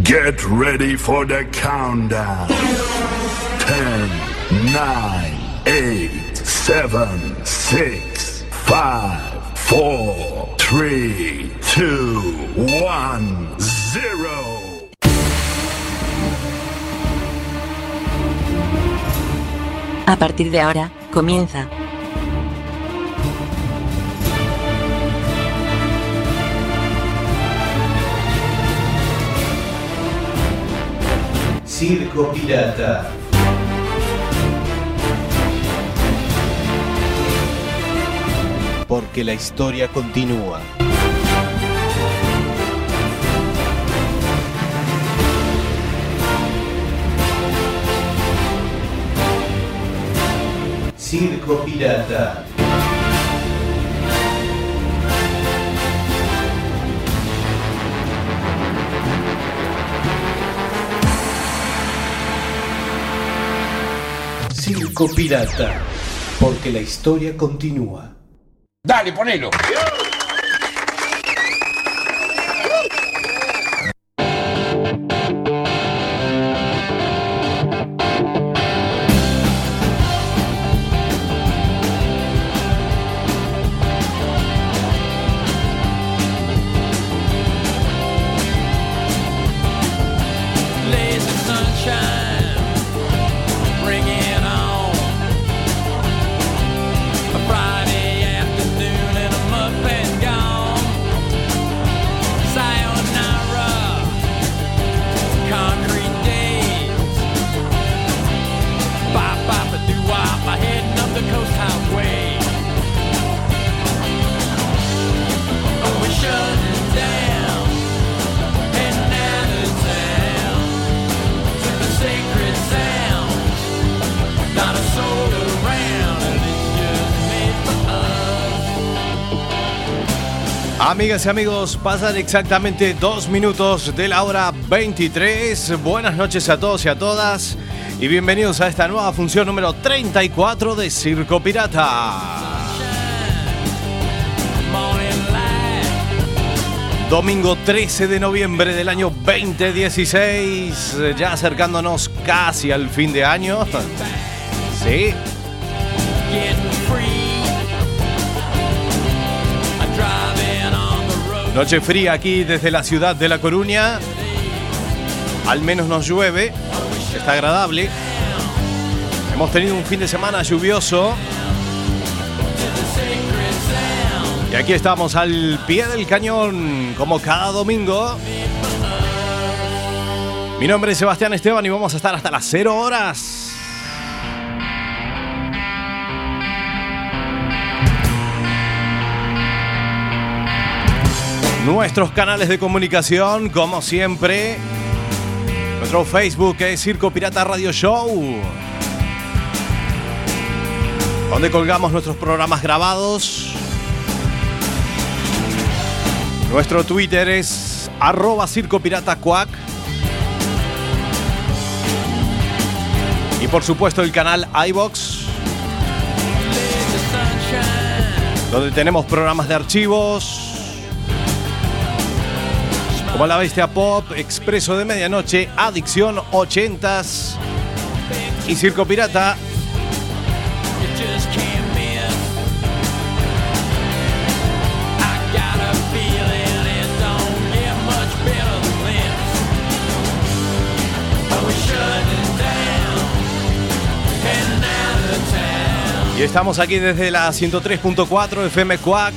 Get ready for the countdown. 10, 9, 8, 7, 6, 5, 4, 3, 2, 1, 0. A partir de ahora, comienza. Circo Pirata. Porque la historia continúa. Circo Pirata. Circo Pirata. Porque la historia continúa. Dale, ponelo. Amigas y amigos, pasan exactamente dos minutos de la hora 23. Buenas noches a todos y a todas y bienvenidos a esta nueva función número 34 de Circo Pirata. Domingo 13 de noviembre del año 2016, eh, ya acercándonos casi al fin de año. Sí, noche fría aquí desde la ciudad de La Coruña. Al menos nos llueve, está agradable. Hemos tenido un fin de semana lluvioso. Y aquí estamos al pie del cañón, como cada domingo. Mi nombre es Sebastián Esteban y vamos a estar hasta las 0 horas. Nuestros canales de comunicación, como siempre. Nuestro Facebook es Circo Pirata Radio Show. Donde colgamos nuestros programas grabados. Nuestro Twitter es arroba Circo Pirata Cuac. Y por supuesto el canal iBox. Donde tenemos programas de archivos. Como La Bestia Pop, Expreso de Medianoche, Adicción 80s y Circo Pirata. Y estamos aquí desde la 103.4 FM Quack.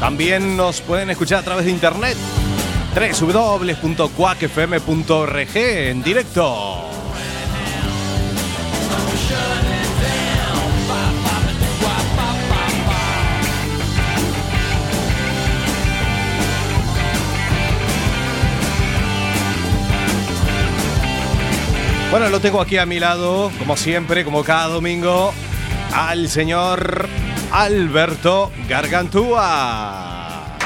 También nos pueden escuchar a través de internet. www.quackfm.org en directo. Bueno, lo tengo aquí a mi lado, como siempre, como cada domingo, al señor Alberto Gargantúa.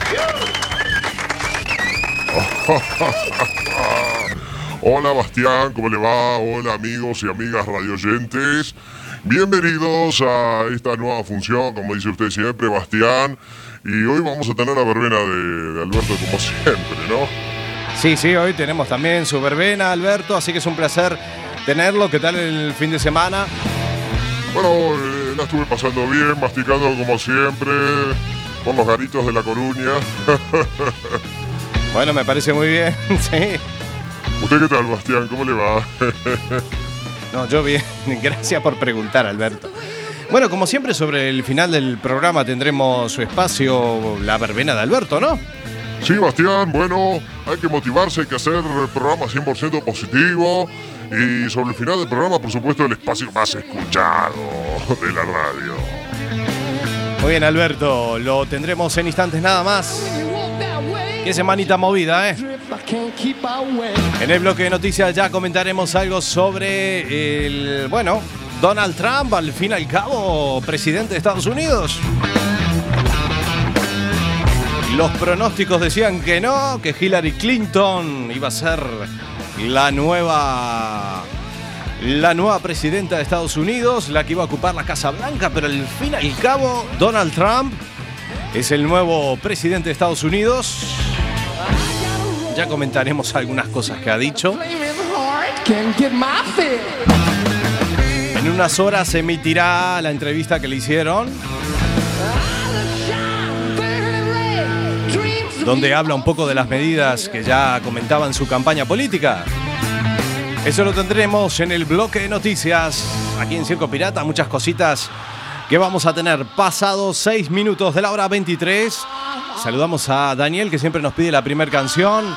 Hola Bastián, ¿cómo le va? Hola amigos y amigas radioyentes. Bienvenidos a esta nueva función, como dice usted siempre, Bastián. Y hoy vamos a tener la verbena de, de Alberto como siempre, ¿no? Sí, sí, hoy tenemos también su verbena, Alberto, así que es un placer tenerlo. ¿Qué tal el fin de semana? Bueno, eh, la estuve pasando bien, masticando como siempre, por los garitos de La Coruña. Bueno, me parece muy bien, sí. ¿Usted qué tal, Bastián? ¿Cómo le va? No, yo bien. Gracias por preguntar, Alberto. Bueno, como siempre, sobre el final del programa tendremos su espacio, la verbena de Alberto, ¿no? Sí, Bastián, bueno, hay que motivarse, hay que hacer programa 100% positivo. Y sobre el final del programa, por supuesto, el espacio más escuchado de la radio. Muy bien, Alberto, lo tendremos en instantes nada más. Qué semanita movida, ¿eh? En el bloque de noticias ya comentaremos algo sobre el, bueno, Donald Trump, al fin y al cabo, presidente de Estados Unidos. Los pronósticos decían que no, que Hillary Clinton iba a ser la nueva la nueva presidenta de Estados Unidos, la que iba a ocupar la Casa Blanca, pero al fin y al cabo Donald Trump es el nuevo presidente de Estados Unidos. Ya comentaremos algunas cosas que ha dicho. En unas horas se emitirá la entrevista que le hicieron, donde habla un poco de las medidas que ya comentaba en su campaña política. Eso lo tendremos en el bloque de noticias, aquí en Circo Pirata, muchas cositas que vamos a tener pasados 6 minutos de la hora 23. Saludamos a Daniel que siempre nos pide la primera canción.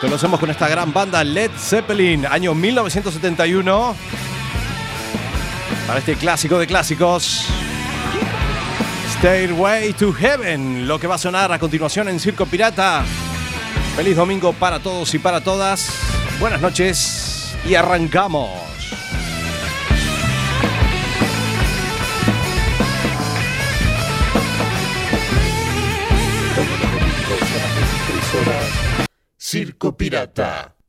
Conocemos con esta gran banda Led Zeppelin, año 1971. Para este clásico de clásicos. Stairway to Heaven, lo que va a sonar a continuación en Circo Pirata. Feliz domingo para todos y para todas. Buenas noches y arrancamos. Circo Pirata.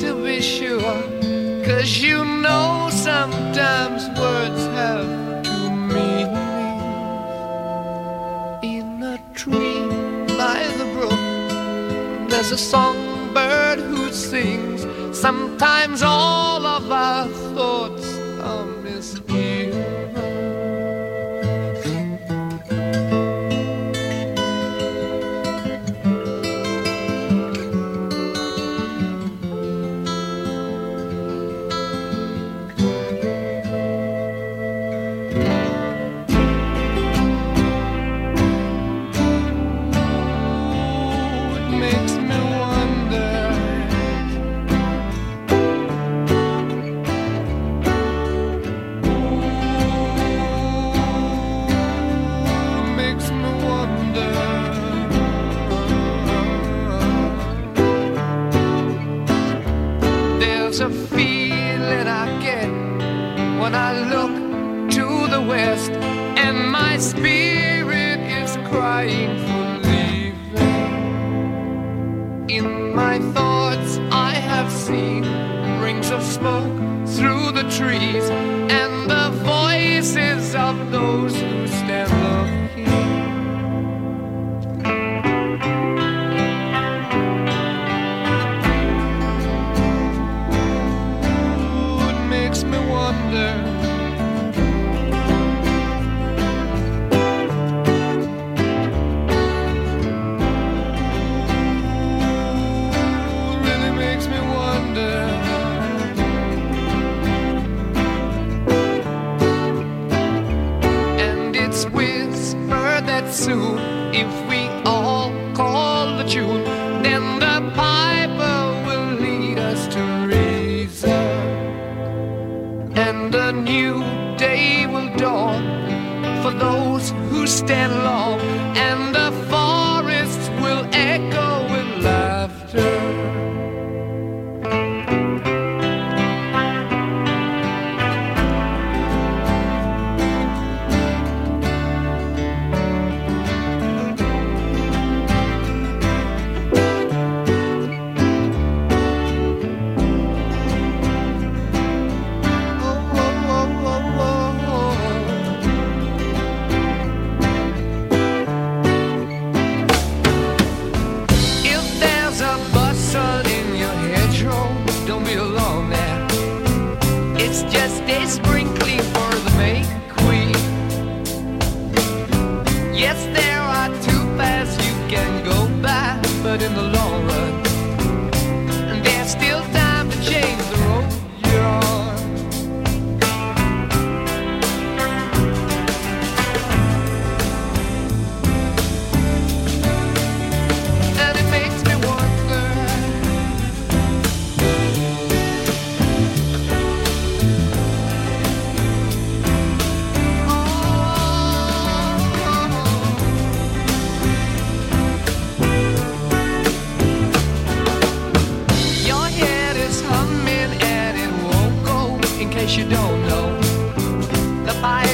To be sure. Cause you know sometimes words have two meanings. In a tree by the brook, there's a songbird who sings. Sometimes all of our thoughts soup if my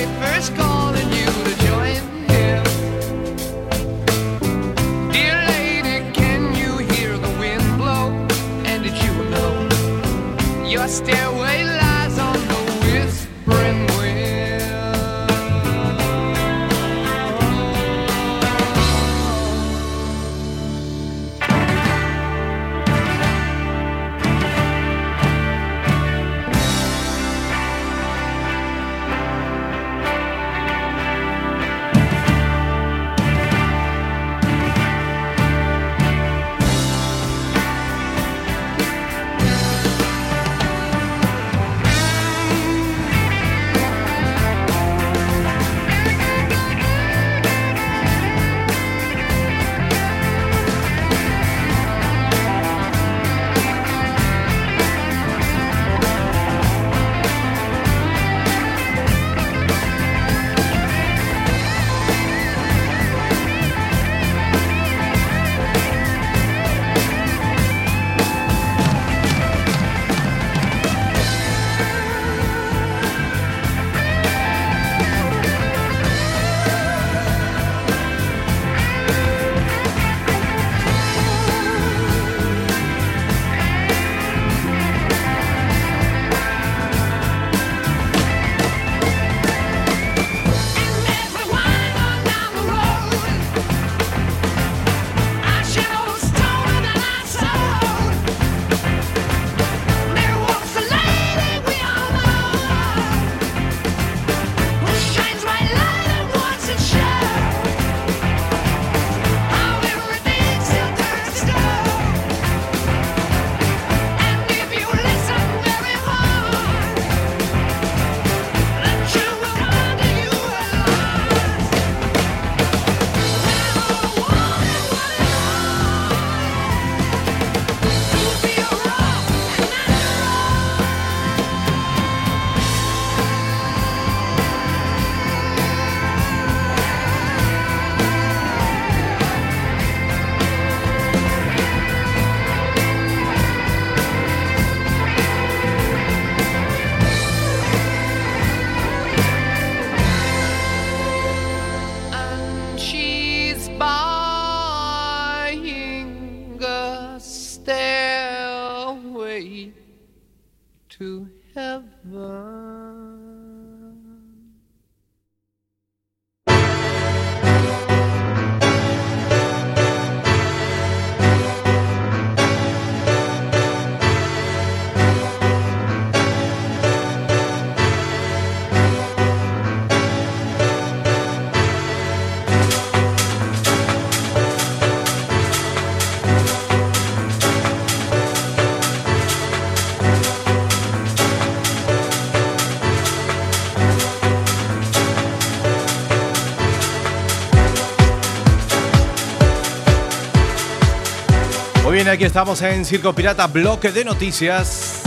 aquí estamos en Circo Pirata, bloque de noticias.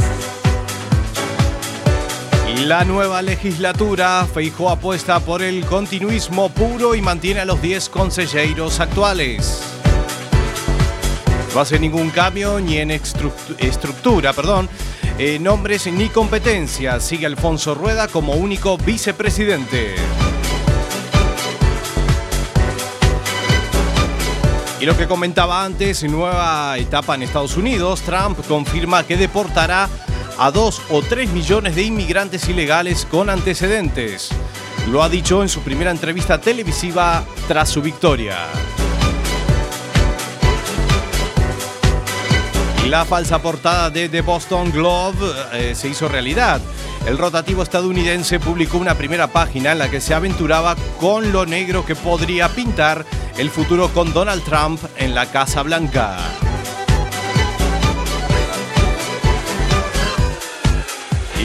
La nueva legislatura, Feijó apuesta por el continuismo puro y mantiene a los 10 consejeros actuales. No hace ningún cambio ni en estru- estructura, perdón, nombres ni competencias. Sigue Alfonso Rueda como único vicepresidente. Y lo que comentaba antes, nueva etapa en Estados Unidos, Trump confirma que deportará a dos o tres millones de inmigrantes ilegales con antecedentes. Lo ha dicho en su primera entrevista televisiva tras su victoria. La falsa portada de The Boston Globe eh, se hizo realidad. El rotativo estadounidense publicó una primera página en la que se aventuraba con lo negro que podría pintar el futuro con Donald Trump en la Casa Blanca.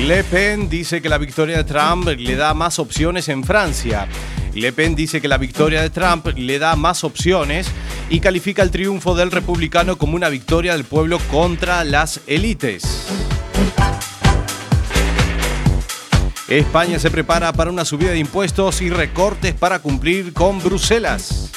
Le Pen dice que la victoria de Trump le da más opciones en Francia. Le Pen dice que la victoria de Trump le da más opciones y califica el triunfo del republicano como una victoria del pueblo contra las élites. España se prepara para una subida de impuestos y recortes para cumplir con Bruselas.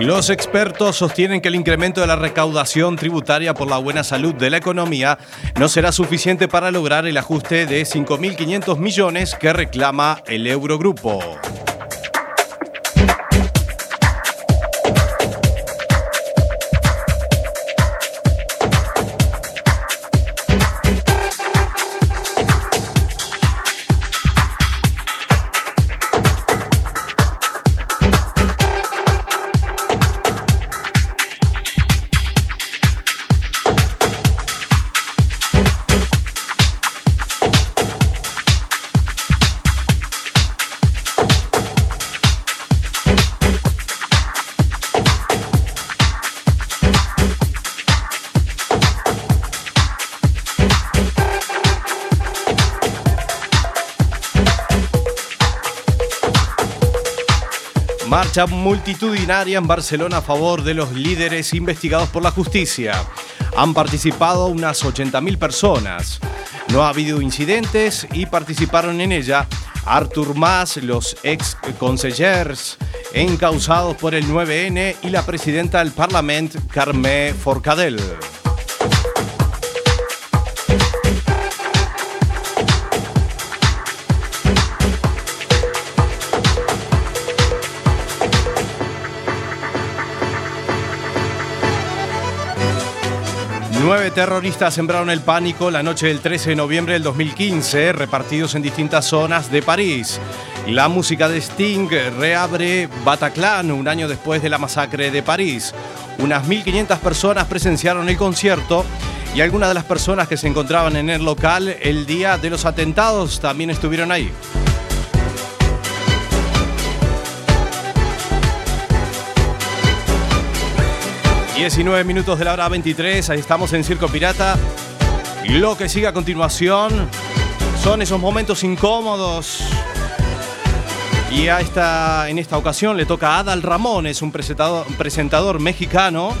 Los expertos sostienen que el incremento de la recaudación tributaria por la buena salud de la economía no será suficiente para lograr el ajuste de 5.500 millones que reclama el Eurogrupo. Multitudinaria en Barcelona a favor de los líderes investigados por la justicia. Han participado unas 80.000 personas. No ha habido incidentes y participaron en ella Artur Mas, los ex consellers encausados por el 9N y la presidenta del Parlamento, Carmé Forcadell. Nueve terroristas sembraron el pánico la noche del 13 de noviembre del 2015, repartidos en distintas zonas de París. La música de Sting reabre Bataclan un año después de la masacre de París. Unas 1.500 personas presenciaron el concierto y algunas de las personas que se encontraban en el local el día de los atentados también estuvieron ahí. ...19 minutos de la hora 23... ...ahí estamos en Circo Pirata... lo que sigue a continuación... ...son esos momentos incómodos... Y a esta, en esta ocasión le toca a Adal Ramón, es un presentador, un presentador mexicano.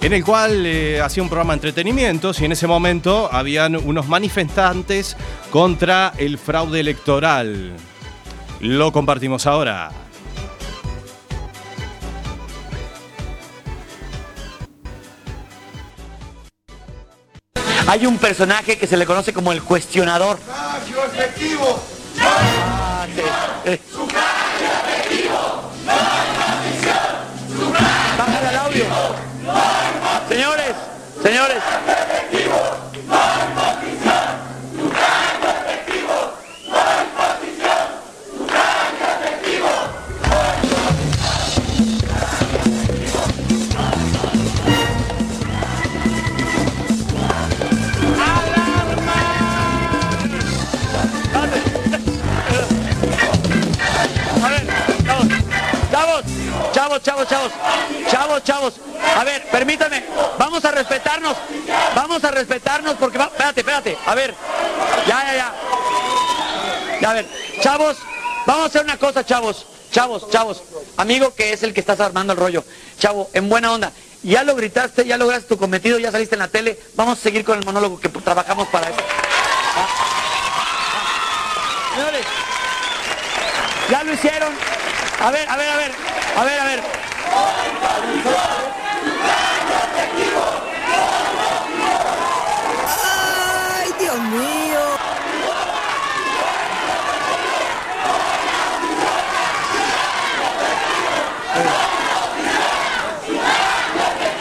en el cual eh, hacía un programa de entretenimientos y en ese momento habían unos manifestantes contra el fraude electoral. Lo compartimos ahora. Hay un personaje que se le conoce como el cuestionador. Ah, sí. Eh. Bájale al audio. Señores, señores. A chavos, chavos, chavos, chavos, chavos. A ver, permítanme, vamos a respetarnos, vamos a respetarnos porque va, espérate, espérate, a ver, ya, ya, ya. A ver, chavos, vamos a hacer una cosa, chavos, chavos, chavos. Amigo que es el que estás armando el rollo, chavo, en buena onda. Ya lo gritaste, ya lograste tu cometido, ya saliste en la tele. Vamos a seguir con el monólogo que trabajamos para eso. ¿Va? Señores, ya lo hicieron. A ver, a ver, a ver, a ver, a ver. ¡Ay, Dios mío!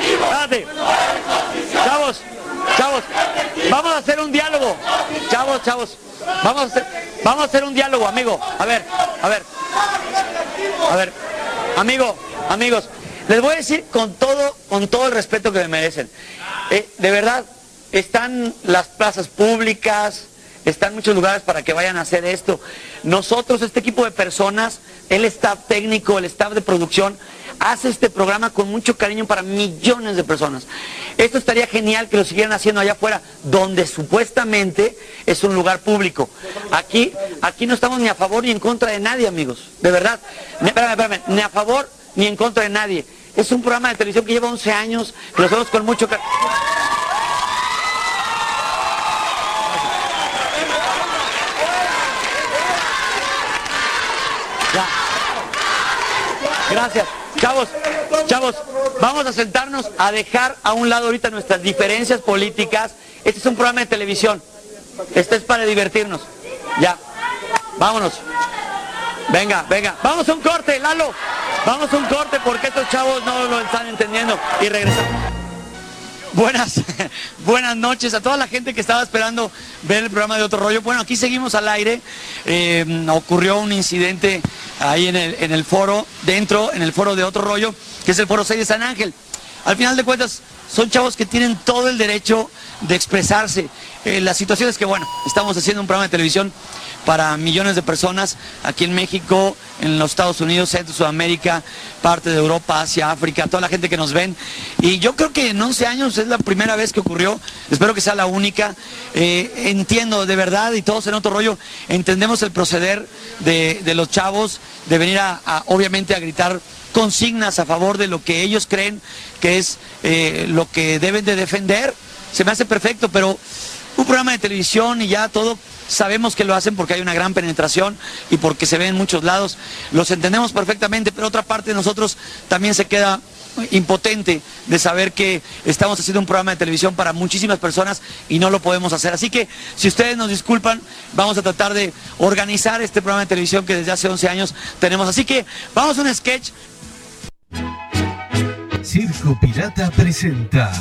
Espérate. Chavos, chavos, vamos a hacer un diálogo. Chavos, chavos, vamos a hacer, vamos a hacer un diálogo, amigo. A ver, a ver. A ver, amigo, amigos, les voy a decir con todo, con todo el respeto que me merecen. Eh, de verdad, están las plazas públicas, están muchos lugares para que vayan a hacer esto. Nosotros, este equipo de personas, el staff técnico, el staff de producción, hace este programa con mucho cariño para millones de personas. Esto estaría genial que lo siguieran haciendo allá afuera, donde supuestamente es un lugar público. Aquí, aquí no estamos ni a favor ni en contra de nadie, amigos. De verdad. Ni- Espérame, espérame. Ni a favor ni en contra de nadie. Es un programa de televisión que lleva 11 años, que lo hacemos con mucho cariño. Gracias. Chavos, chavos, vamos a sentarnos a dejar a un lado ahorita nuestras diferencias políticas. Este es un programa de televisión. Este es para divertirnos. Ya. Vámonos. Venga, venga. Vamos a un corte, Lalo. Vamos a un corte porque estos chavos no lo están entendiendo. Y regresamos. Buenas, buenas noches a toda la gente que estaba esperando ver el programa de Otro Rollo. Bueno, aquí seguimos al aire. Eh, ocurrió un incidente ahí en el, en el foro, dentro, en el foro de Otro Rollo, que es el foro 6 de San Ángel. Al final de cuentas, son chavos que tienen todo el derecho de expresarse. Eh, la situación es que, bueno, estamos haciendo un programa de televisión para millones de personas aquí en México, en los Estados Unidos, Centro, Sudamérica, parte de Europa, Asia, África, toda la gente que nos ven. Y yo creo que en 11 años es la primera vez que ocurrió, espero que sea la única. Eh, entiendo de verdad y todos en otro rollo, entendemos el proceder de, de los chavos, de venir a, obviamente a gritar consignas a favor de lo que ellos creen que es eh, lo que deben de defender. Se me hace perfecto, pero un programa de televisión y ya todo sabemos que lo hacen porque hay una gran penetración y porque se ve en muchos lados. Los entendemos perfectamente, pero otra parte de nosotros también se queda impotente de saber que estamos haciendo un programa de televisión para muchísimas personas y no lo podemos hacer. Así que si ustedes nos disculpan, vamos a tratar de organizar este programa de televisión que desde hace 11 años tenemos. Así que vamos a un sketch. Circo Pirata presenta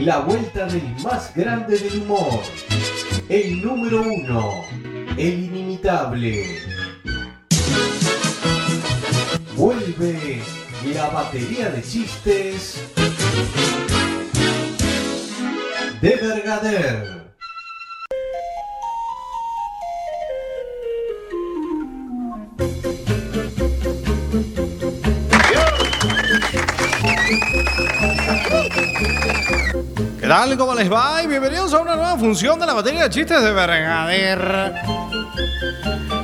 La vuelta del más grande del humor. El número uno. El inimitable. Vuelve la batería de chistes de Bergader. ¿Qué? ¿Cómo les va? Y bienvenidos a una nueva función de la batería de chistes de Bergader.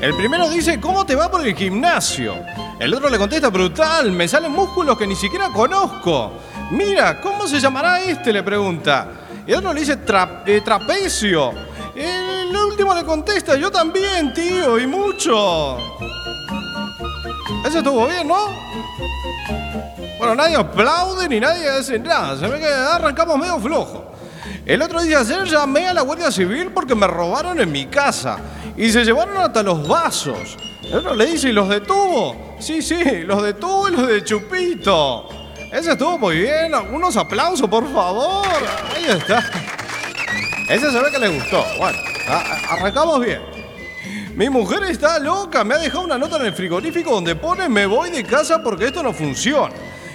El primero dice, ¿cómo te va por el gimnasio? El otro le contesta, brutal, me salen músculos que ni siquiera conozco. Mira, ¿cómo se llamará este? Le pregunta. El otro le dice, "Tra- eh, trapecio. El último le contesta, yo también, tío, y mucho. Eso estuvo bien, ¿no? Bueno, nadie aplaude ni nadie hace nada. Se ve que arrancamos medio flojo. El otro día ayer llamé a la Guardia Civil porque me robaron en mi casa y se llevaron hasta los vasos. El otro le dice, ¿y los detuvo? Sí, sí, los detuvo y los de Chupito. Ese estuvo muy bien. Unos aplausos, por favor. Ahí está. Ese se ve que le gustó. Bueno, arrancamos bien. Mi mujer está loca, me ha dejado una nota en el frigorífico donde pone me voy de casa porque esto no funciona.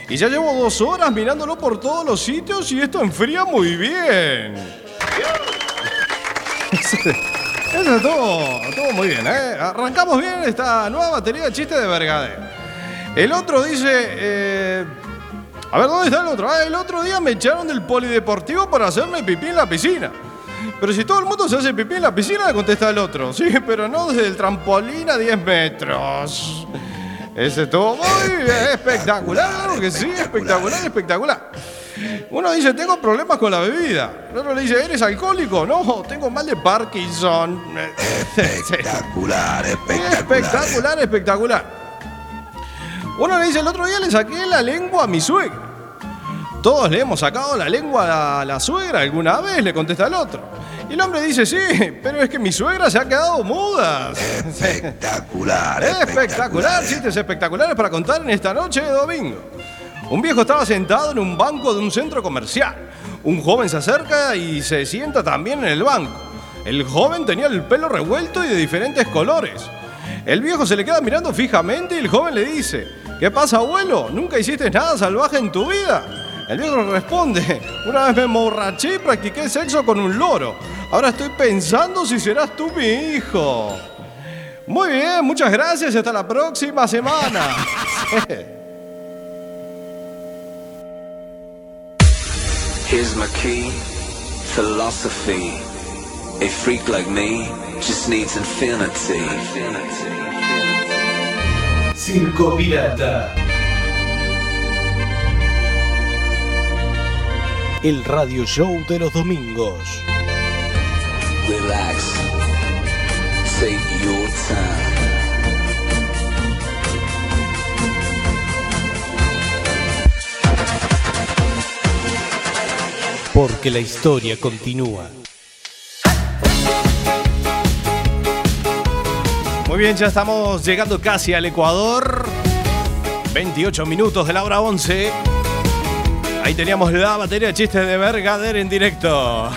Y ya llevo dos horas mirándolo por todos los sitios y esto enfría muy bien. Eso estuvo, estuvo muy bien, ¿eh? Arrancamos bien esta nueva batería de chistes de Vergader. El otro dice... eh, a ver, ¿dónde está el otro? Ah, el otro día me echaron del polideportivo para hacerme pipí en la piscina. Pero si todo el mundo se hace pipí en la piscina, contesta el otro. Sí, pero no desde el trampolín a 10 metros. Ese estuvo muy espectacular, claro que sí, espectacular, espectacular. Uno dice, tengo problemas con la bebida. El otro le dice, ¿eres alcohólico? No, tengo mal de Parkinson. Espectacular, espectacular. Espectacular, Uno le dice, el otro día le saqué la lengua a mi suegra. Todos le hemos sacado la lengua a la suegra alguna vez, le contesta el otro. Y el hombre dice, sí, pero es que mi suegra se ha quedado muda. Espectacular. Espectacular, chistes espectaculares para contar en esta noche de domingo. Un viejo estaba sentado en un banco de un centro comercial. Un joven se acerca y se sienta también en el banco. El joven tenía el pelo revuelto y de diferentes colores. El viejo se le queda mirando fijamente y el joven le dice, ¿qué pasa abuelo? ¿Nunca hiciste nada salvaje en tu vida? El viejo responde, una vez me emborraché y practiqué sexo con un loro. Ahora estoy pensando si serás tú mi hijo. Muy bien, muchas gracias y hasta la próxima semana. Here's my key, philosophy. A freak like me just needs infinity. Circo Pirata. El radio show de los domingos. Relax. Take your time. Porque la historia continúa. Muy bien, ya estamos llegando casi al Ecuador. 28 minutos de la hora 11. Ahí teníamos la batería de chistes de Bergader en directo.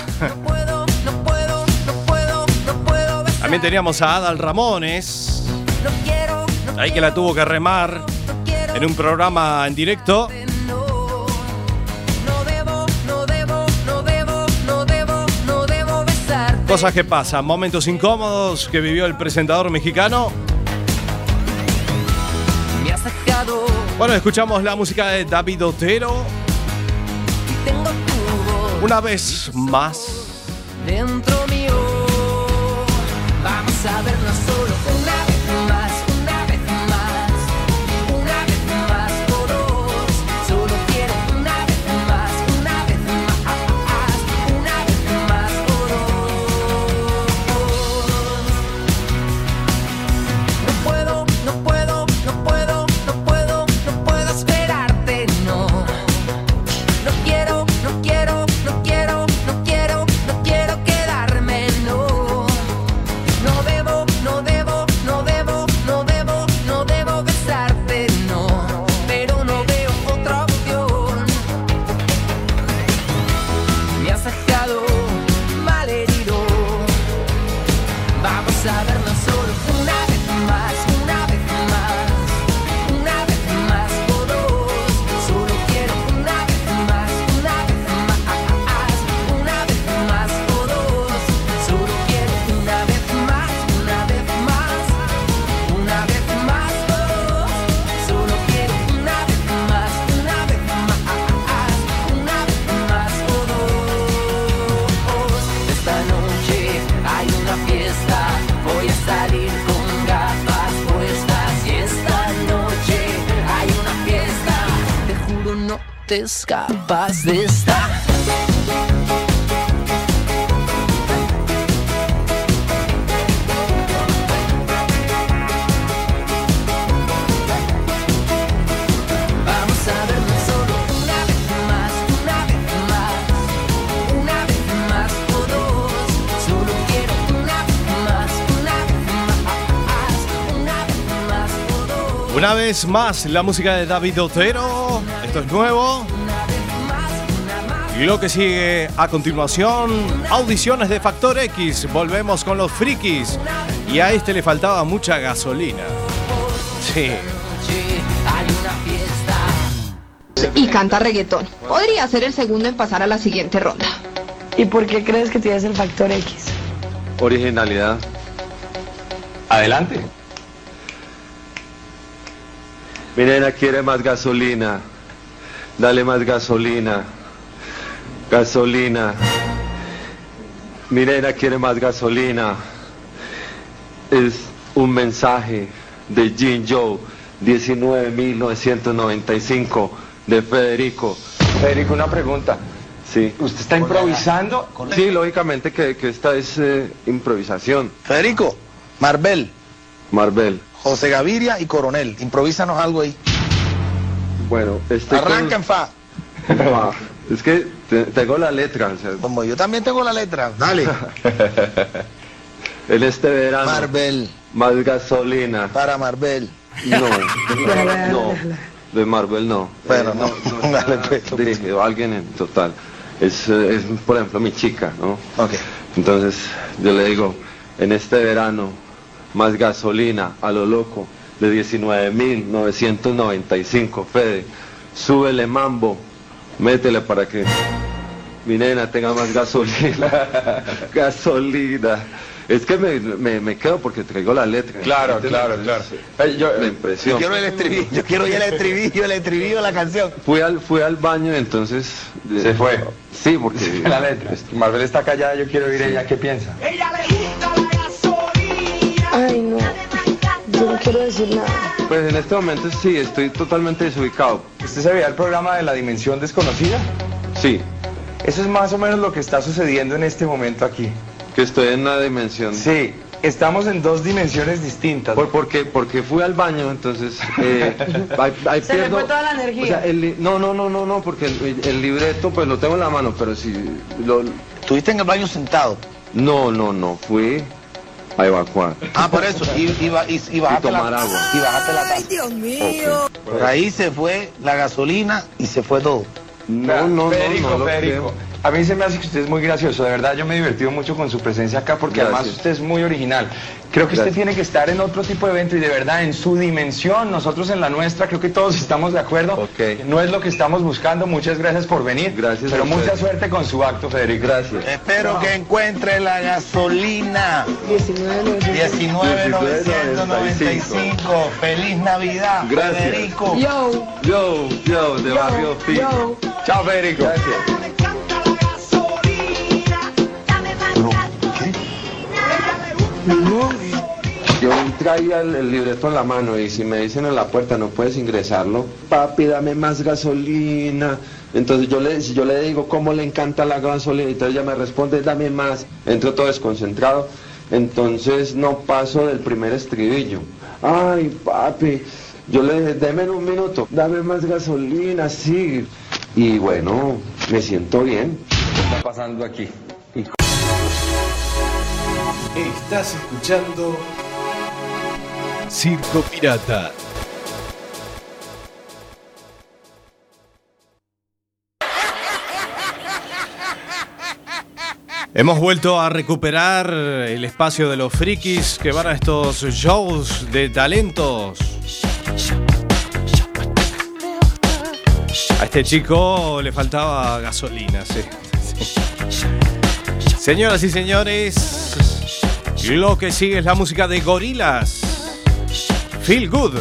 También teníamos a Adal Ramones. Ahí que la tuvo que remar en un programa en directo. Cosas que pasan, momentos incómodos que vivió el presentador mexicano. Bueno, escuchamos la música de David Otero una vez más. dentro mío. Vamos a vernos vez más o dos. Una vez más, la música de David Otero. Esto es nuevo. Y lo que sigue a continuación, audiciones de Factor X. Volvemos con los frikis. Y a este le faltaba mucha gasolina. Sí. Hay una fiesta. y canta reggaetón. Podría ser el segundo en pasar a la siguiente ronda. ¿Y por qué crees que tienes el factor X? Originalidad. Adelante. Mi nena quiere más gasolina. Dale más gasolina. Gasolina. Mi nena quiere más gasolina. Es un mensaje de Jin Joe, 19.995, de Federico. Federico, una pregunta. Sí. ¿Usted está improvisando? Sí, lógicamente que, que esta es eh, improvisación. Federico, Marbel, Marvel. José Gaviria y Coronel. Improvísanos algo ahí. Bueno, este Arranca en fa. Es que tengo la letra. o sea, Como yo también tengo la letra. Dale. en este verano. Marvel. Más gasolina. Para Marbel. No, no. De Marvel no. Bueno, no. Dale, pues. Dirigido a alguien en total. Es, eh, es, por ejemplo, mi chica, ¿no? Ok. Entonces, yo le digo, en este verano, más gasolina a lo loco, de 19.995, Fede, súbele mambo, métele para que mi nena tenga más gasolina. gasolina. Es que me, me, me quedo porque traigo la letra. Claro, ¿entiendes? claro, claro. Sí. Yo- La Yo impresión. quiero el estribillo. Yo quiero oír el estribillo, el estribillo de la canción. Fui al, fui al baño y entonces... eh, Se fue. Sí, porque... La letra. Marvel está callada, yo quiero oír ella qué piensa. Yo no quiero decir nada. Pues en este momento sí, estoy totalmente desubicado. ¿Usted sabía el programa de la dimensión desconocida? Sí, Eso es más o menos lo que está sucediendo en este momento aquí. que estoy en una dimensión... Sí, estamos en dos dimensiones distintas. Por, porque, porque fui al baño, entonces... eh, ahí- ahí Se le pierdo- fue toda la energía. O sea, el li- no, no, no, no, no, porque el, el libreto pues lo tengo en la mano, pero si... Lo, Estuviste en el baño sentado. no, no, no, fui a evacuar. Ah, por eso. Y, y, y, y bajaste tomar la, agua. Y bajaste la taza. Dios mío. Por ahí se fue la gasolina y se fue todo. No, no, Federico, no, no Federico. A mí se me hace que usted es muy gracioso, de verdad yo me he divertido mucho con su presencia acá porque además usted es muy original. Creo que usted tiene que estar en otro tipo de evento y de verdad en su dimensión, nosotros en la nuestra creo que todos estamos de acuerdo. No es lo que estamos buscando, muchas gracias por venir. Gracias Pero mucha suerte con su acto, Federico. Gracias. Espero que encuentre la gasolina. 19 19.995. Feliz Navidad, Gracias. Federico. Yo, Yo, yo, de Barrio Fi. yo. Chao, Federico. Gracias. Yo traía el, el libreto en la mano y si me dicen en la puerta no puedes ingresarlo, papi, dame más gasolina. Entonces yo le, si yo le digo cómo le encanta la gasolina, entonces ella me responde, dame más. Entro todo desconcentrado. Entonces no paso del primer estribillo. Ay, papi, yo le dije, deme un minuto, dame más gasolina, sí. Y bueno, me siento bien. ¿Qué está pasando aquí? Estás escuchando Circo Pirata. Hemos vuelto a recuperar el espacio de los frikis que van a estos shows de talentos. A este chico le faltaba gasolina, sí. Señoras y señores, lo que sigue es la música de Gorilas. Feel Good.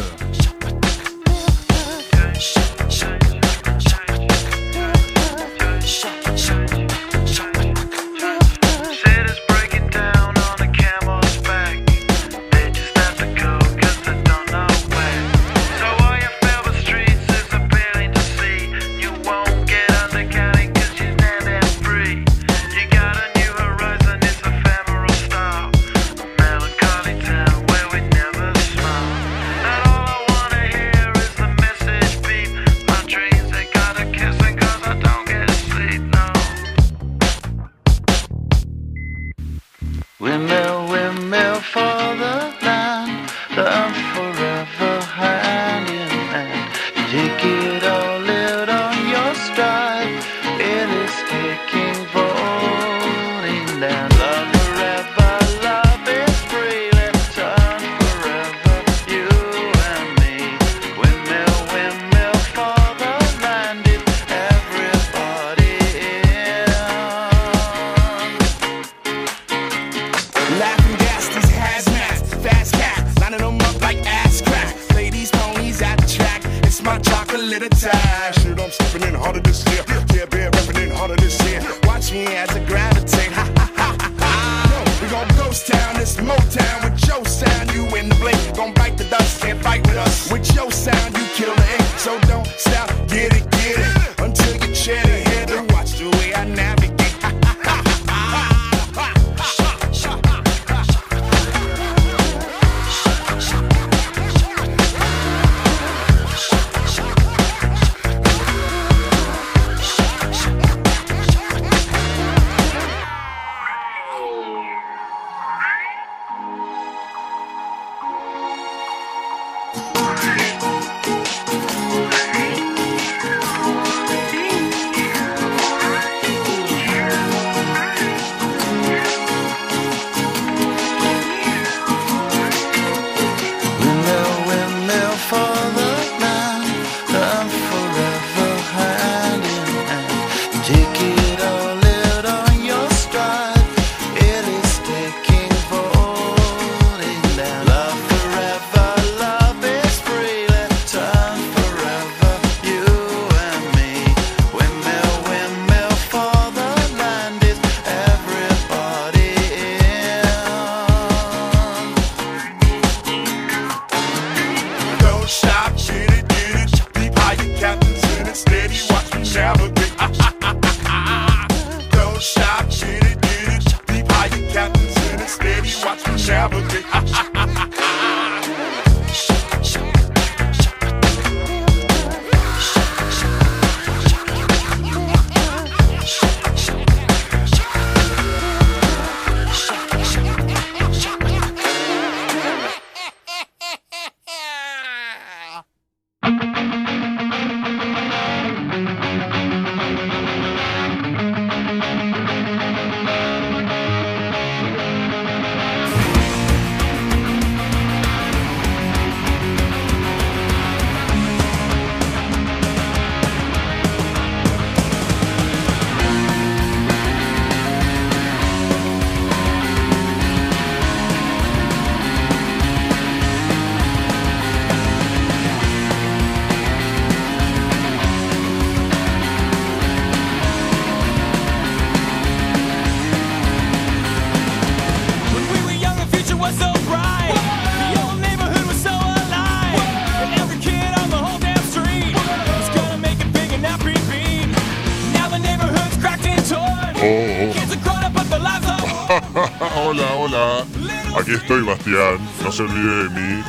Aquí estoy, Bastián. No se olvide de mí.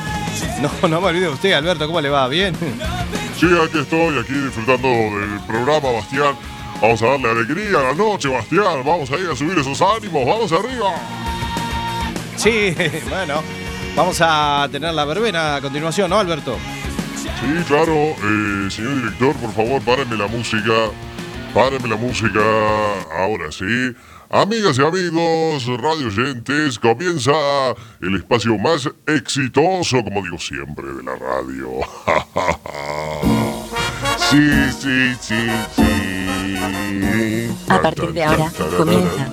No, no me olvide de usted, Alberto, ¿cómo le va? ¿Bien? Sí, aquí estoy, aquí disfrutando del programa, Bastián. Vamos a darle alegría a la noche, Bastián. Vamos a ir a subir esos ánimos. Vamos arriba. Sí, bueno. Vamos a tener la verbena a continuación, ¿no, Alberto? Sí, claro. Eh, señor director, por favor, párenme la música. Párenme la música. Ahora sí. Amigas y amigos, radio oyentes, comienza el espacio más exitoso, como digo siempre, de la radio. sí, sí, sí, sí. A partir de ahora, comienza.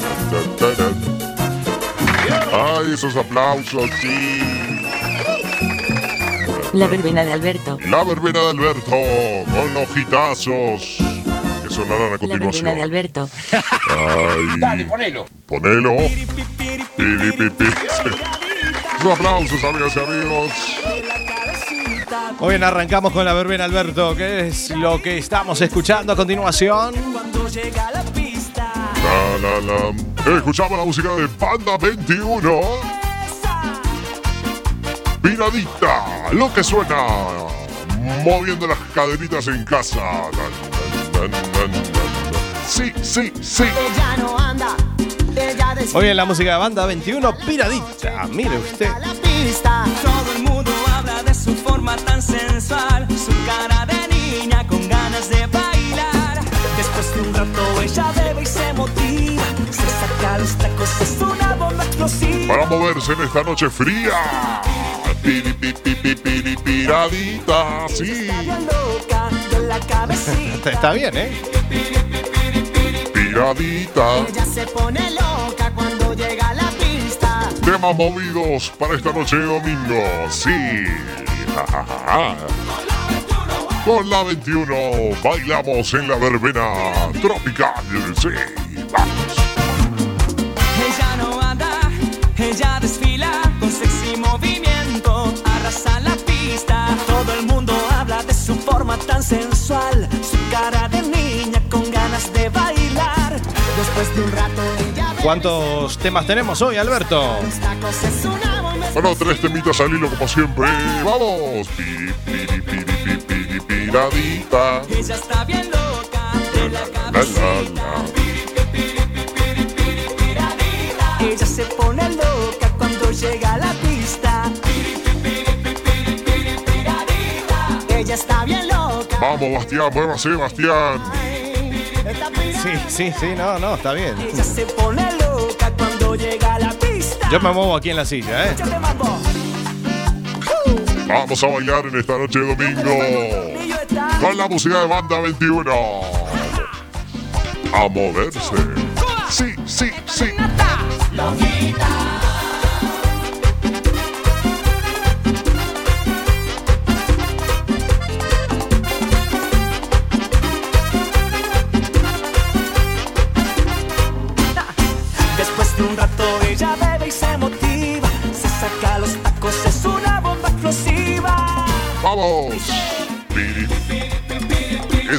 Ay, esos aplausos, sí. La verbena de Alberto. La verbena de Alberto, con que sonarán a La de. Alberto. Ay. Dale, ponelo. Ponelo. Los aplausos, amigas y amigos. Muy bien, arrancamos con la verbena, Alberto. ¿Qué es lo que estamos escuchando a continuación? La, la, la. Escuchamos la música de Banda 21. Piradita, lo que suena. Moviendo las caderitas en casa. Sí, sí, sí. Ella no anda, ella Muy bien, la música de banda 21, piradita. Mire usted. la pista. Todo el mundo habla de su forma tan sensual, su cara de niña con ganas de bailar. Después de un rato ella bebe y se motiva, se saca los tacos, es una bomba explosiva. Para moverse en esta noche fría. Piri, pi, pi, pi, piri, piradita, sí. Está bien, ¿eh? Piradita. Ella se pone loca cuando llega a la pista. Temas movidos para esta noche de domingo. Sí. Ja, ja, ja, ja. Con la 21 bailamos en la verbena tropical. Sí, vamos. Ella no anda, ella desfila con sexy movimiento, arrasa la pista. Todo el mundo habla de su forma tan sensual, su cara de niña con ganas de bailar. Después de un rato ella ¿Cuántos temas tenemos hoy, Alberto? Bueno, tres temitas al hilo como siempre. ¡Vamos! Piri, piri, piri, piradita. Ella está bien loca de la La, cabeza. la, la. Ella se pone loca cuando llega a la pista. Ella está bien loca. Vamos, Bastián, muévase, Bastián. Sí, sí, sí, no, no, está bien. Ella se pone loca cuando llega a la pista. Yo me muevo aquí en la silla, ¿eh? Vamos a bailar en esta noche de domingo. Con la música de banda 21. A moverse. Sí, sí, sí.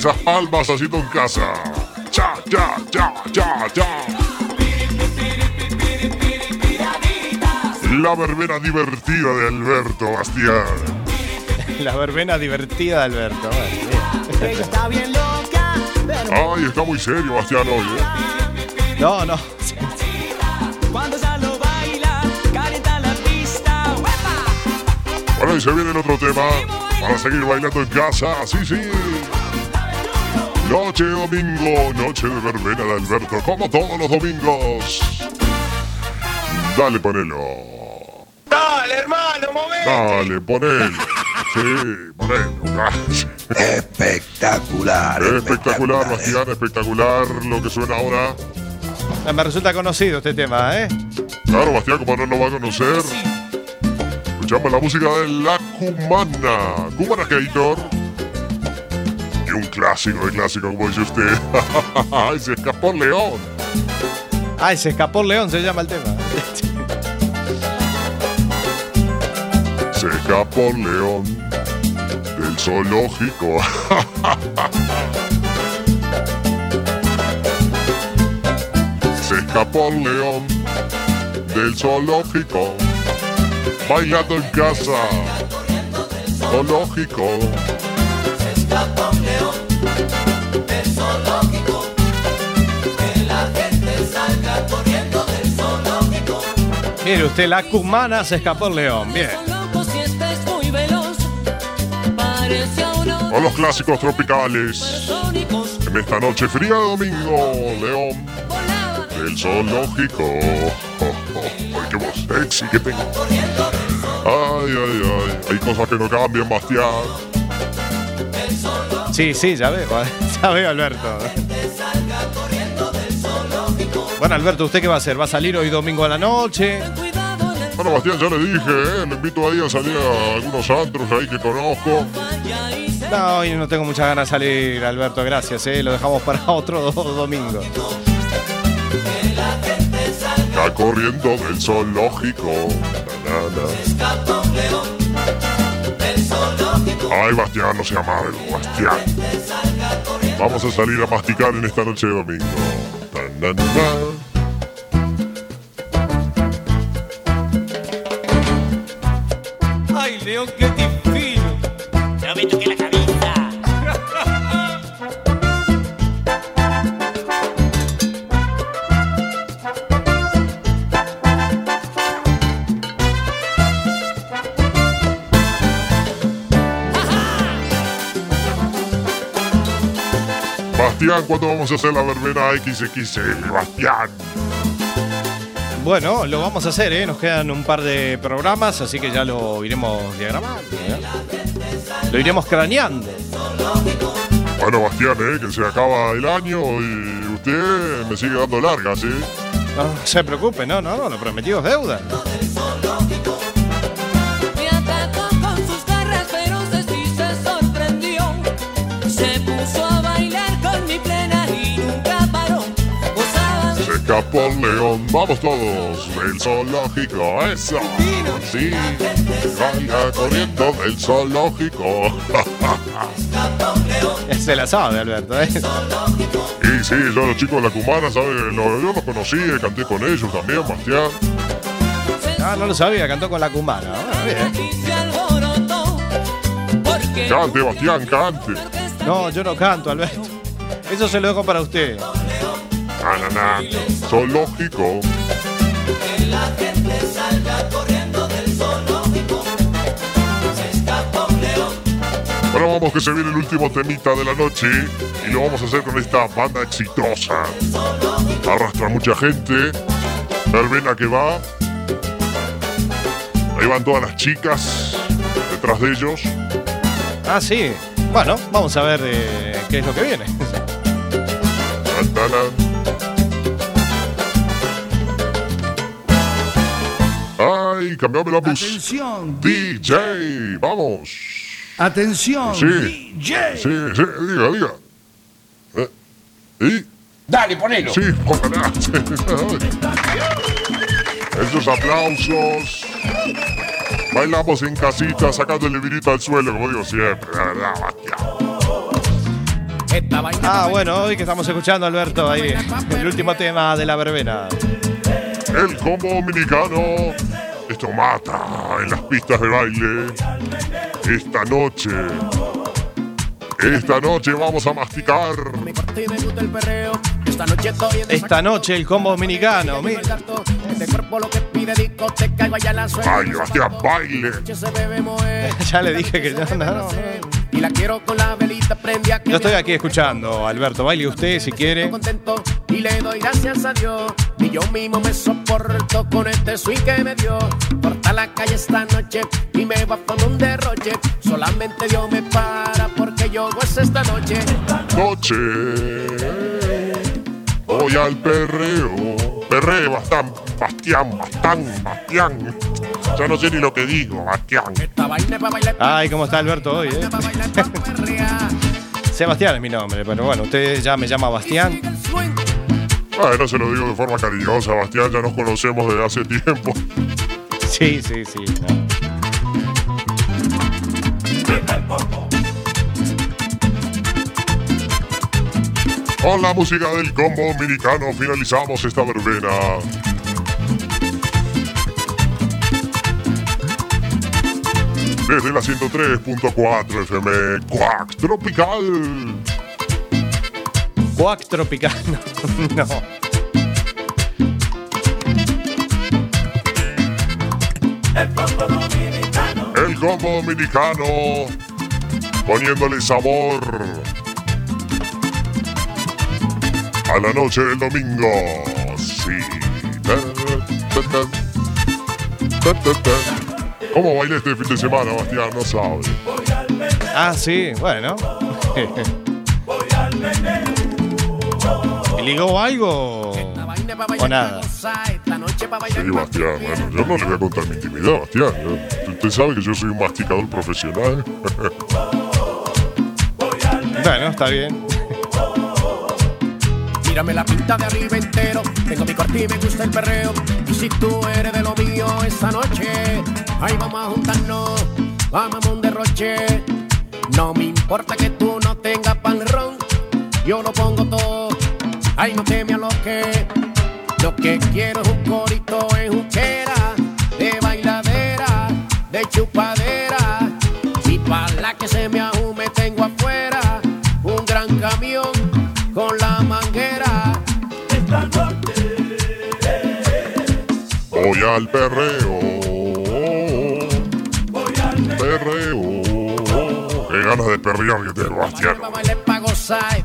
Esas palmas haciendo en casa. Cha, cha, cha, cha, cha. La verbena divertida de Alberto Bastián. La verbena divertida de Alberto. está bien loca, Ay, está muy serio Bastián hoy, ¿eh? No, no. cuando ya lo baila, calienta la pista. Bueno, y se viene el otro tema para seguir bailando en casa. Sí, sí. Noche domingo, noche de verbena de Alberto, como todos los domingos. Dale, ponelo. Dale, hermano, momento. Dale, ponelo. Sí, ponelo. Espectacular. Espectacular, Bastián, espectacular lo que suena ahora. Me resulta conocido este tema, ¿eh? Claro, Bastián, como no lo va a conocer. Escuchamos la música de La Cumana. Cumana Gator. Un clásico de clásico, como dice usted. ¡Ay, se escapó el león! Ay, se escapó el león, se llama el tema. Se escapó el león del zoológico. Se escapó el león del zoológico. Bailando en casa. Zoológico. Mire usted, la cumana se escapó el león. Bien. Este a los clásicos tropicales. En esta noche fría de domingo, León del zoológico. Ay, qué voz sexy que tengo. Ay, ay, ay. Hay cosas que no cambian, Bastián. Sí, sí, ya veo. Ya veo, Alberto. Bueno, Alberto, ¿usted qué va a hacer? ¿Va a salir hoy domingo a la noche? Bueno, Bastián, ya le dije, ¿eh? Le invito ahí a salir a algunos antros ahí que conozco. No, hoy no tengo muchas ganas de salir, Alberto, gracias, ¿eh? Lo dejamos para otro do- domingo. Ya corriendo del zoológico. Na, na, na. Ay, Bastián, no sea amargo, Bastián. Vamos a salir a masticar en esta noche de domingo. Na, na, na. Ay, León, qué ¿cuándo vamos a hacer la verbena XXL? Bastián. Bueno, lo vamos a hacer, ¿eh? Nos quedan un par de programas, así que ya lo iremos diagramando. ¿eh? Lo iremos craneando. Bueno, Bastián, ¿eh? Que se acaba el año y usted me sigue dando largas, ¿sí? No se preocupe, no, no, no, lo prometido es deuda. Napoleón. Vamos todos del zoológico, eso. Sí, vaya corriendo del zoológico. Se la sabe, Alberto. ¿eh? y sí, yo los chicos de la cumana, ¿sabes? Yo los conocí, canté con ellos también, Bastián. Ah, no lo sabía, cantó con la cumana. Bueno, bien. Cante, Bastián, cante. No, yo no canto, Alberto. Eso se lo dejo para usted. Ananá, zoológico. Ahora vamos que se viene el último temita de la noche y lo vamos a hacer con esta banda exitosa. Arrastra mucha gente. Verbena que va. Ahí van todas las chicas detrás de ellos. Ah, sí. Bueno, vamos a ver eh, qué es lo que viene. Ay, cambiame la música. Atención, DJ, vamos. atención, Sí. DJ. Sí, sí, diga, diga. Eh, ¿Y? Dale, ponelo. Sí, ojalá. Esos aplausos. Bailamos en casita, sacando el librito al suelo, como digo siempre, la verdad, Bastián. Ah, bueno, hoy que estamos escuchando, Alberto, ahí, el último tema de la verbena. El combo dominicano. Esto mata en las pistas de baile. Esta noche. Esta noche vamos a masticar. Esta noche estoy en Esta noche el combo dominicano. Este. Ay, Bastián, baile. Ya le dije que no, no, no. y la quiero con la velita prendida que Yo estoy me aquí escuchando, Alberto. Baile usted si quiere. contento y le doy gracias a Dios. Y yo mismo me soporto con este swing que me dio. Corta la calle esta noche y me va con un derroche. Solamente Dios me para porque yo gozo esta noche. Noche. Voy al perreo. Perreo, Bastián, Bastián, Bastián, Bastián. Ya no sé ni lo que digo, Bastián. Ay, ¿cómo está Alberto hoy? eh? Sebastián es mi nombre, pero bueno, usted ya me llama Bastián. Bueno, se lo digo de forma cariñosa, Bastián, ya nos conocemos desde hace tiempo. Sí, sí, sí. no. Con la música del combo dominicano finalizamos esta verbena. Desde la 103.4 FM, Quack Tropical. Cuac tropical. No. no. El combo dominicano poniéndole sabor a la noche del domingo. Sí. ¿Cómo bailé este fin de semana, Bastián? No sabe. Ah, sí, bueno. ¿Y ligó algo? O nada. Sí, Bastián, bueno, yo no le voy a contar mi intimidad, Bastián. Usted sabe que yo soy un masticador profesional. Bueno, está bien. Mírame la pinta de arriba entero. Tengo mi corte y me gusta el perreo. Y si tú eres de lo mío esta noche, ahí vamos a juntarnos. Vamos a un derroche. No me importa que tú no tengas pan ron. Yo lo pongo. Ay, no te me aloques. Lo que quiero es un corito en juquera. De bailadera, de chupadera. Y para la que se me ahume tengo afuera un gran camión con la manguera. Voy al perreo. Perreo. Qué ganas de perrear que tengo, Bastián.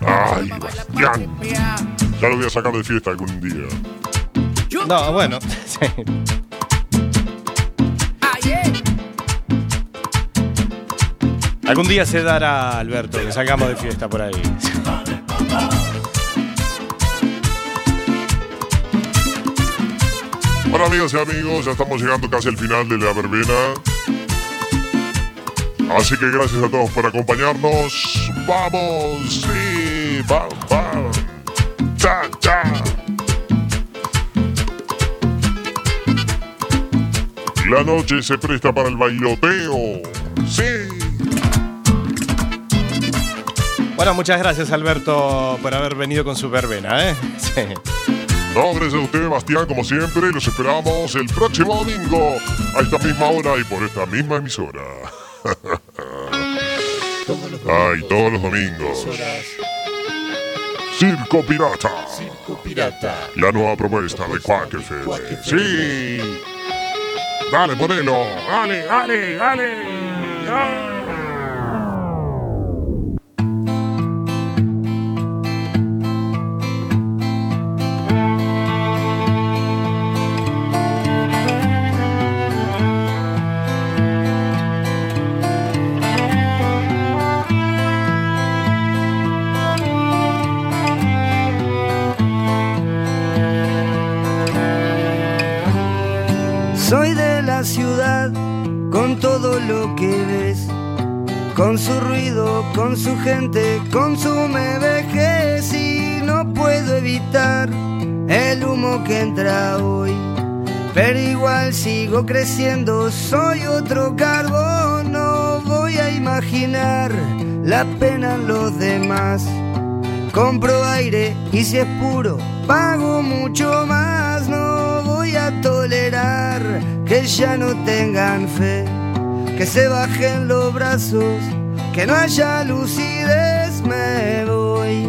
Ay, Bastián. Ya lo voy a sacar de fiesta algún día. No, bueno. sí. Algún día se dará, Alberto, que salgamos de fiesta por ahí. Bueno, amigas y amigos, ya estamos llegando casi al final de la verbena. Así que gracias a todos por acompañarnos. ¡Vamos! ¡Sí! ¡Vamos! La noche se presta para el bailoteo. Sí. Bueno, muchas gracias Alberto por haber venido con su verbena, ¿eh? Sí. No, gracias a usted, Bastián, como siempre. Los esperamos el próximo domingo a esta misma hora y por esta misma emisora. Ay, todos los domingos. Circo Pirata. Circo Pirata. La nueva propuesta de Quack FM. Sí. Dale, ponelo. Dale, dale, dale. Su gente, con su me vejez y no puedo evitar el humo que entra hoy. Pero igual sigo creciendo, soy otro carbón, no voy a imaginar la pena en los demás. Compro aire y si es puro, pago mucho más. No voy a tolerar que ya no tengan fe, que se bajen los brazos, que no haya lucidez. Me voy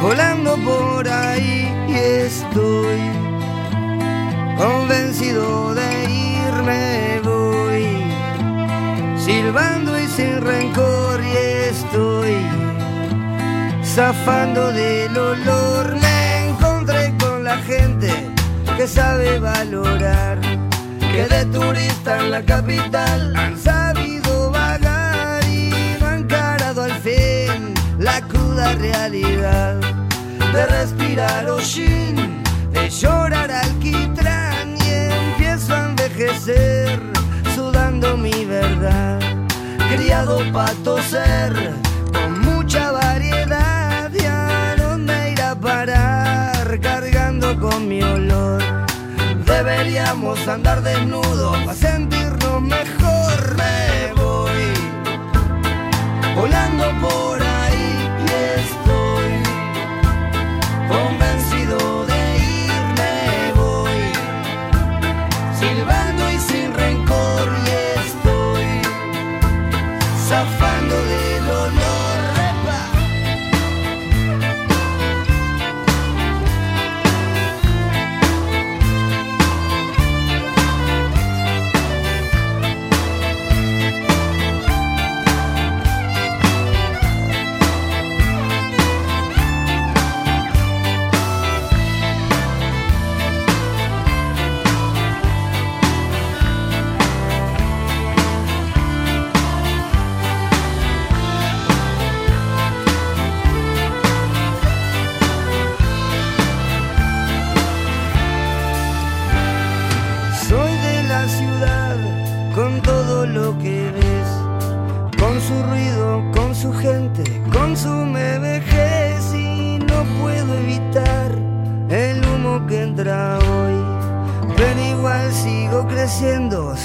volando por ahí y estoy convencido de irme. Voy silbando y sin rencor y estoy zafando del olor. Me encontré con la gente que sabe valorar, que de turista en la capital han realidad de respirar hollín, de llorar alquitrán y empiezo a envejecer sudando mi verdad, criado para toser con mucha variedad y a dónde ir a parar cargando con mi olor. Deberíamos andar desnudos para sentirnos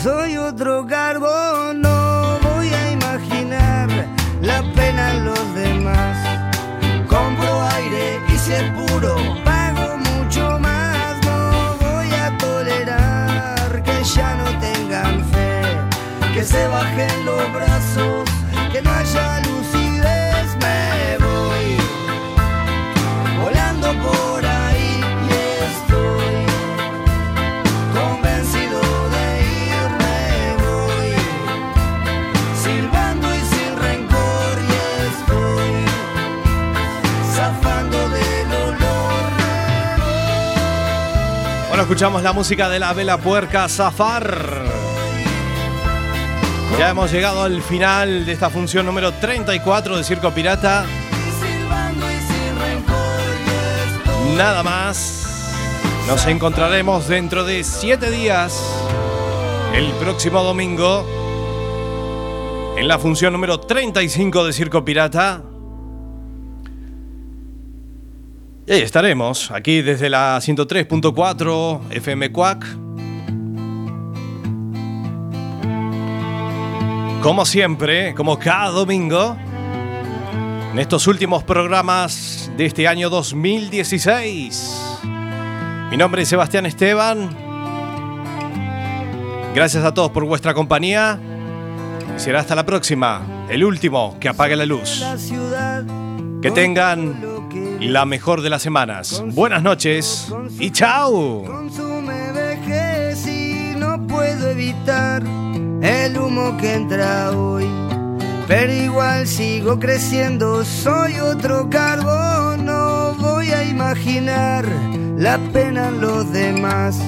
soy otro carbón, no voy a imaginar la pena en los demás. Compro aire y si puro, pago mucho más. No voy a tolerar que ya no tengan fe, que se bajen los brazos, que no haya lucidez. Escuchamos la música de la vela puerca Zafar. Ya hemos llegado al final de esta función número 34 de Circo Pirata. Nada más. Nos encontraremos dentro de 7 días, el próximo domingo, en la función número 35 de Circo Pirata. Estaremos, aquí desde la 103.4 FM Quack. Como siempre, como cada domingo, en estos últimos programas de este año 2016. Mi nombre es Sebastián Esteban. Gracias a todos por vuestra compañía. Será hasta la próxima, el último que apague la luz. Que tengan la mejor de las semanas. Buenas noches y chao. Consume vejez y no puedo evitar el humo que entra hoy. Pero igual sigo creciendo, soy otro carbón, no voy a imaginar la pena en los demás.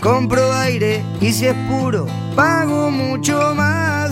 Compro aire y si es puro, pago mucho más.